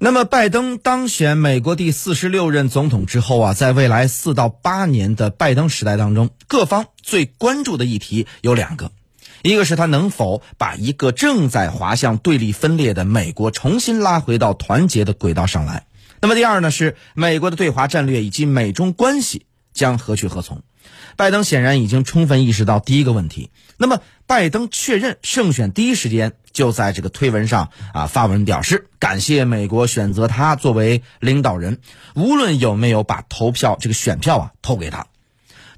那么，拜登当选美国第四十六任总统之后啊，在未来四到八年的拜登时代当中，各方最关注的议题有两个，一个是他能否把一个正在滑向对立分裂的美国重新拉回到团结的轨道上来；那么第二呢，是美国的对华战略以及美中关系将何去何从。拜登显然已经充分意识到第一个问题。那么，拜登确认胜选第一时间就在这个推文上啊发文表示感谢美国选择他作为领导人，无论有没有把投票这个选票啊投给他，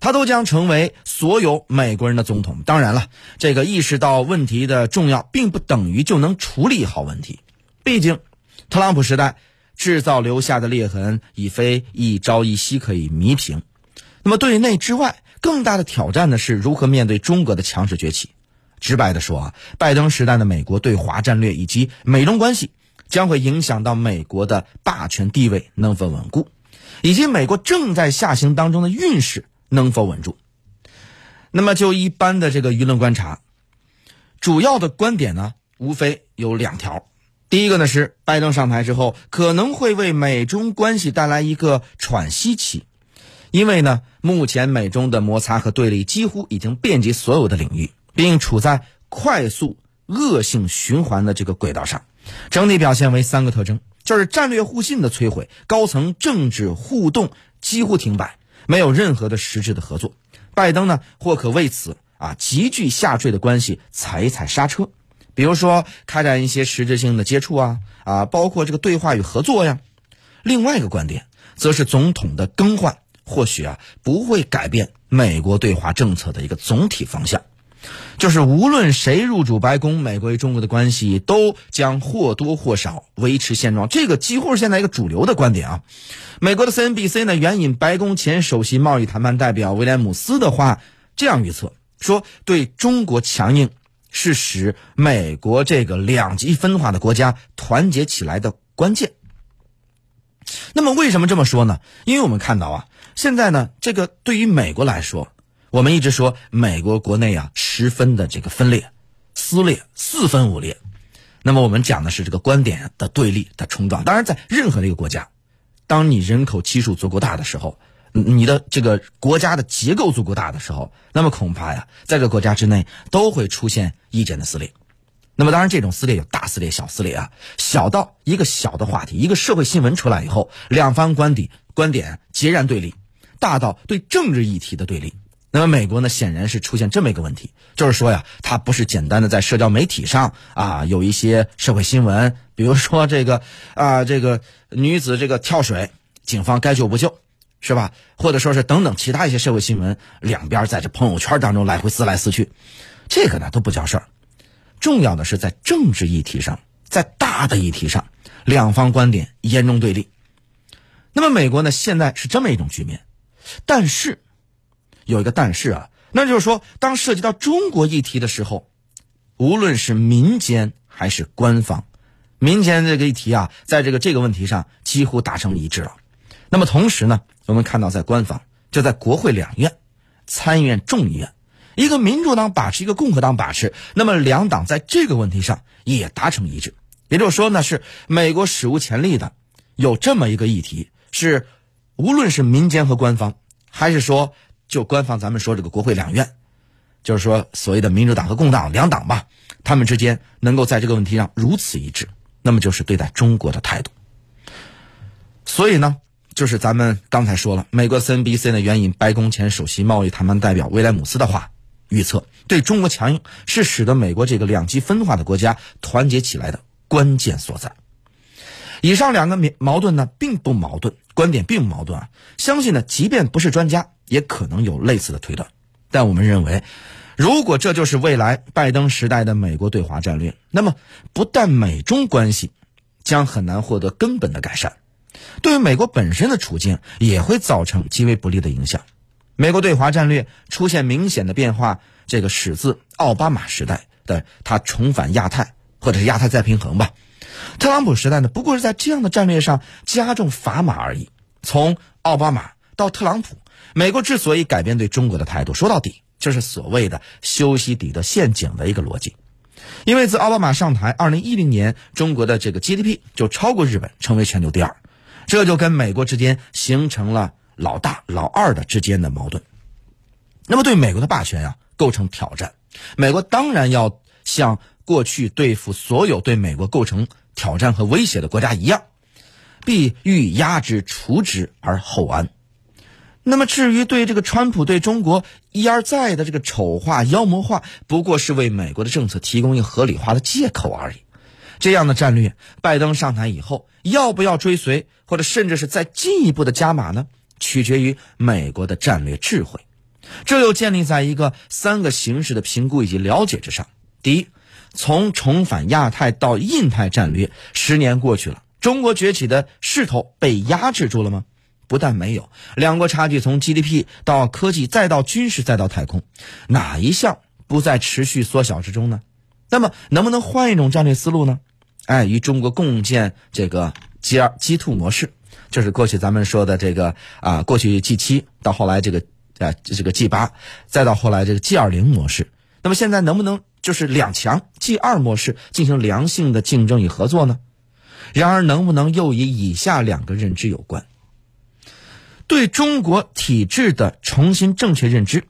他都将成为所有美国人的总统。当然了，这个意识到问题的重要，并不等于就能处理好问题。毕竟，特朗普时代制造留下的裂痕已非一朝一夕可以弥平。那么，对内之外。更大的挑战呢是如何面对中国的强势崛起。直白的说啊，拜登时代的美国对华战略以及美中关系，将会影响到美国的霸权地位能否稳固，以及美国正在下行当中的运势能否稳住。那么就一般的这个舆论观察，主要的观点呢，无非有两条。第一个呢是拜登上台之后，可能会为美中关系带来一个喘息期。因为呢，目前美中的摩擦和对立几乎已经遍及所有的领域，并处在快速恶性循环的这个轨道上，整体表现为三个特征：就是战略互信的摧毁，高层政治互动几乎停摆，没有任何的实质的合作。拜登呢，或可为此啊急剧下坠的关系踩一踩刹车，比如说开展一些实质性的接触啊啊，包括这个对话与合作呀。另外一个观点，则是总统的更换。或许啊，不会改变美国对华政策的一个总体方向，就是无论谁入主白宫，美国与中国的关系都将或多或少维持现状。这个几乎是现在一个主流的观点啊。美国的 CNBC 呢，援引白宫前首席贸易谈判代表威廉姆斯的话，这样预测说：对中国强硬是使美国这个两极分化的国家团结起来的关键。那么为什么这么说呢？因为我们看到啊，现在呢，这个对于美国来说，我们一直说美国国内啊十分的这个分裂、撕裂、四分五裂。那么我们讲的是这个观点的对立的冲撞。当然，在任何一个国家，当你人口基数足够大的时候，你的这个国家的结构足够大的时候，那么恐怕呀，在这个国家之内都会出现意见的撕裂。那么当然，这种撕裂有大撕裂、小撕裂啊。小到一个小的话题，一个社会新闻出来以后，两方观点观点截然对立；大到对政治议题的对立。那么美国呢，显然是出现这么一个问题，就是说呀，它不是简单的在社交媒体上啊有一些社会新闻，比如说这个啊这个女子这个跳水，警方该救不救，是吧？或者说是等等其他一些社会新闻，两边在这朋友圈当中来回撕来撕去，这个呢都不叫事儿。重要的是在政治议题上，在大的议题上，两方观点严重对立。那么美国呢？现在是这么一种局面，但是有一个但是啊，那就是说，当涉及到中国议题的时候，无论是民间还是官方，民间这个议题啊，在这个这个问题上几乎达成一致了。那么同时呢，我们看到在官方，就在国会两院、参议院、众议院。一个民主党把持，一个共和党把持，那么两党在这个问题上也达成一致。也就是说呢，是美国史无前例的有这么一个议题，是无论是民间和官方，还是说就官方，咱们说这个国会两院，就是说所谓的民主党和共党两党吧，他们之间能够在这个问题上如此一致，那么就是对待中国的态度。所以呢。就是咱们刚才说了，美国 CNBC 呢援引白宫前首席贸易谈判代表威廉姆斯的话。预测对中国强硬是使得美国这个两极分化的国家团结起来的关键所在。以上两个矛盾呢，并不矛盾，观点并不矛盾啊。相信呢，即便不是专家，也可能有类似的推断。但我们认为，如果这就是未来拜登时代的美国对华战略，那么不但美中关系将很难获得根本的改善，对于美国本身的处境也会造成极为不利的影响。美国对华战略出现明显的变化，这个始自奥巴马时代的他重返亚太，或者是亚太再平衡吧。特朗普时代呢，不过是在这样的战略上加重砝码而已。从奥巴马到特朗普，美国之所以改变对中国的态度，说到底就是所谓的修昔底德陷阱的一个逻辑。因为自奥巴马上台，二零一零年中国的这个 GDP 就超过日本，成为全球第二，这就跟美国之间形成了老大老二的之间的矛盾。那么对美国的霸权啊构成挑战，美国当然要像过去对付所有对美国构成挑战和威胁的国家一样，必欲压之除之而后安。那么至于对这个川普对中国一而再的这个丑化妖魔化，不过是为美国的政策提供一个合理化的借口而已。这样的战略，拜登上台以后要不要追随，或者甚至是再进一步的加码呢？取决于美国的战略智慧。这又建立在一个三个形势的评估以及了解之上。第一，从重返亚太到印太战略，十年过去了，中国崛起的势头被压制住了吗？不但没有，两国差距从 GDP 到科技再到军事再到太空，哪一项不在持续缩小之中呢？那么能不能换一种战略思路呢？哎，与中国共建这个 G 二 G two 模式，就是过去咱们说的这个啊，过去 G 七到后来这个啊这个 G 八，再到后来这个 G 二零模式。那么现在能不能就是两强 G 二模式进行良性的竞争与合作呢？然而能不能又与以下两个认知有关？对中国体制的重新正确认知。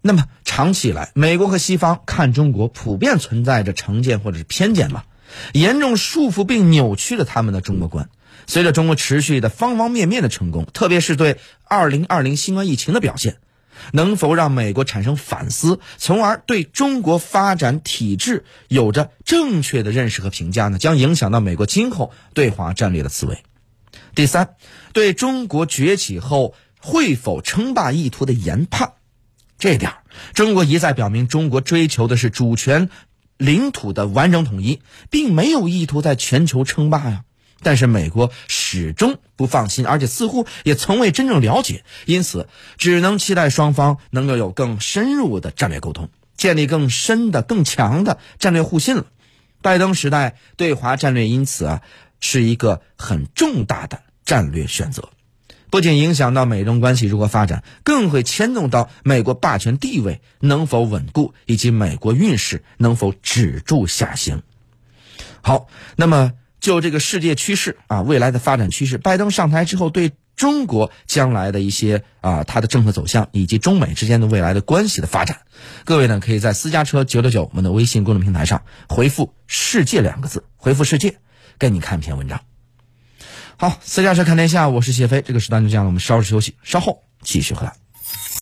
那么长期以来，美国和西方看中国普遍存在着成见或者是偏见吧，严重束缚并扭曲了他们的中国观。随着中国持续的方方面面的成功，特别是对二零二零新冠疫情的表现，能否让美国产生反思，从而对中国发展体制有着正确的认识和评价呢？将影响到美国今后对华战略的思维。第三，对中国崛起后会否称霸意图的研判，这点中国一再表明，中国追求的是主权、领土的完整统一，并没有意图在全球称霸呀。但是美国始终不放心，而且似乎也从未真正了解，因此只能期待双方能够有更深入的战略沟通，建立更深的、更强的战略互信了。拜登时代对华战略因此啊。是一个很重大的战略选择，不仅影响到美中关系如何发展，更会牵动到美国霸权地位能否稳固，以及美国运势能否止住下行。好，那么就这个世界趋势啊，未来的发展趋势，拜登上台之后对中国将来的一些啊，他的政策走向，以及中美之间的未来的关系的发展，各位呢可以在私家车九九九我们的微信公众平台上回复“世界”两个字，回复“世界”。跟你看一篇文章，好，私家车看天下，我是谢飞，这个时段就这样了，我们稍事休息，稍后继续回来。